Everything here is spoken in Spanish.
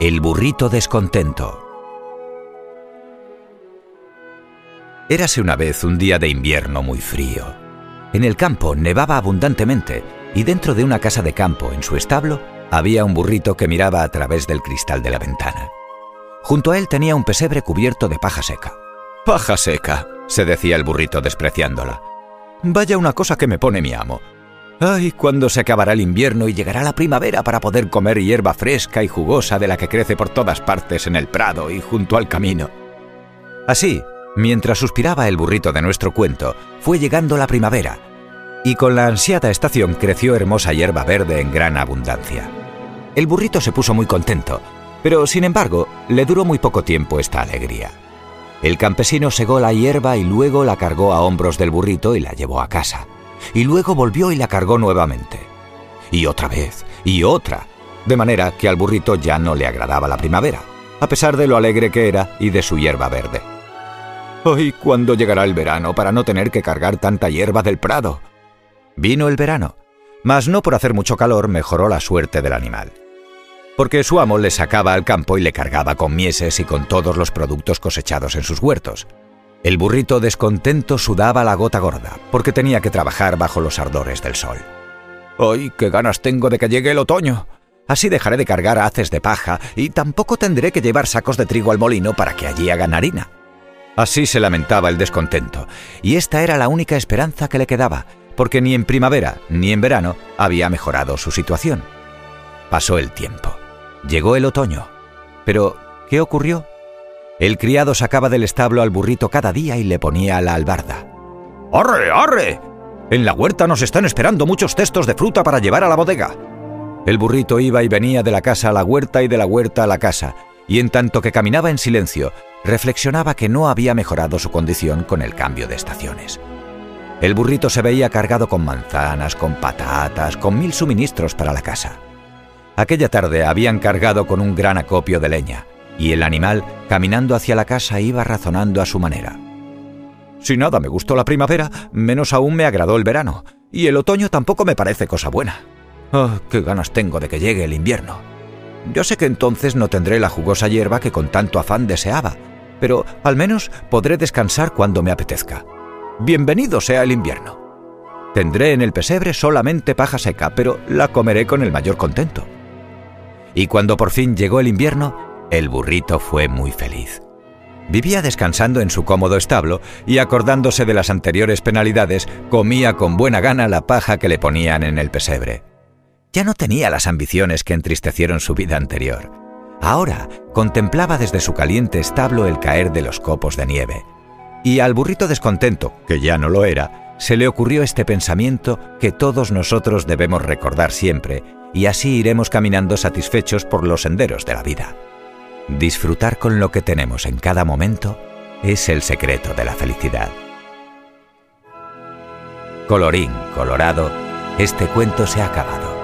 El burrito descontento. Érase una vez un día de invierno muy frío. En el campo nevaba abundantemente y dentro de una casa de campo, en su establo, había un burrito que miraba a través del cristal de la ventana. Junto a él tenía un pesebre cubierto de paja seca. Paja seca, se decía el burrito despreciándola. Vaya una cosa que me pone mi amo. Ay, cuando se acabará el invierno y llegará la primavera para poder comer hierba fresca y jugosa de la que crece por todas partes en el prado y junto al camino. Así, mientras suspiraba el burrito de nuestro cuento, fue llegando la primavera, y con la ansiada estación creció hermosa hierba verde en gran abundancia. El burrito se puso muy contento, pero sin embargo le duró muy poco tiempo esta alegría. El campesino segó la hierba y luego la cargó a hombros del burrito y la llevó a casa. Y luego volvió y la cargó nuevamente. Y otra vez, y otra. De manera que al burrito ya no le agradaba la primavera, a pesar de lo alegre que era y de su hierba verde. ¡Ay, cuándo llegará el verano para no tener que cargar tanta hierba del prado! Vino el verano, mas no por hacer mucho calor mejoró la suerte del animal porque su amo le sacaba al campo y le cargaba con mieses y con todos los productos cosechados en sus huertos. El burrito descontento sudaba la gota gorda, porque tenía que trabajar bajo los ardores del sol. ¡Ay, qué ganas tengo de que llegue el otoño! Así dejaré de cargar haces de paja y tampoco tendré que llevar sacos de trigo al molino para que allí hagan harina. Así se lamentaba el descontento, y esta era la única esperanza que le quedaba, porque ni en primavera ni en verano había mejorado su situación. Pasó el tiempo. Llegó el otoño. Pero, ¿qué ocurrió? El criado sacaba del establo al burrito cada día y le ponía la albarda. ¡Arre, arre! En la huerta nos están esperando muchos cestos de fruta para llevar a la bodega. El burrito iba y venía de la casa a la huerta y de la huerta a la casa, y en tanto que caminaba en silencio, reflexionaba que no había mejorado su condición con el cambio de estaciones. El burrito se veía cargado con manzanas, con patatas, con mil suministros para la casa. Aquella tarde habían cargado con un gran acopio de leña, y el animal, caminando hacia la casa, iba razonando a su manera. Si nada me gustó la primavera, menos aún me agradó el verano, y el otoño tampoco me parece cosa buena. ¡Ah, qué ganas tengo de que llegue el invierno! Yo sé que entonces no tendré la jugosa hierba que con tanto afán deseaba, pero al menos podré descansar cuando me apetezca. Bienvenido sea el invierno. Tendré en el pesebre solamente paja seca, pero la comeré con el mayor contento y cuando por fin llegó el invierno, el burrito fue muy feliz. Vivía descansando en su cómodo establo y acordándose de las anteriores penalidades, comía con buena gana la paja que le ponían en el pesebre. Ya no tenía las ambiciones que entristecieron su vida anterior. Ahora contemplaba desde su caliente establo el caer de los copos de nieve. Y al burrito descontento, que ya no lo era, se le ocurrió este pensamiento que todos nosotros debemos recordar siempre y así iremos caminando satisfechos por los senderos de la vida. Disfrutar con lo que tenemos en cada momento es el secreto de la felicidad. Colorín colorado, este cuento se ha acabado.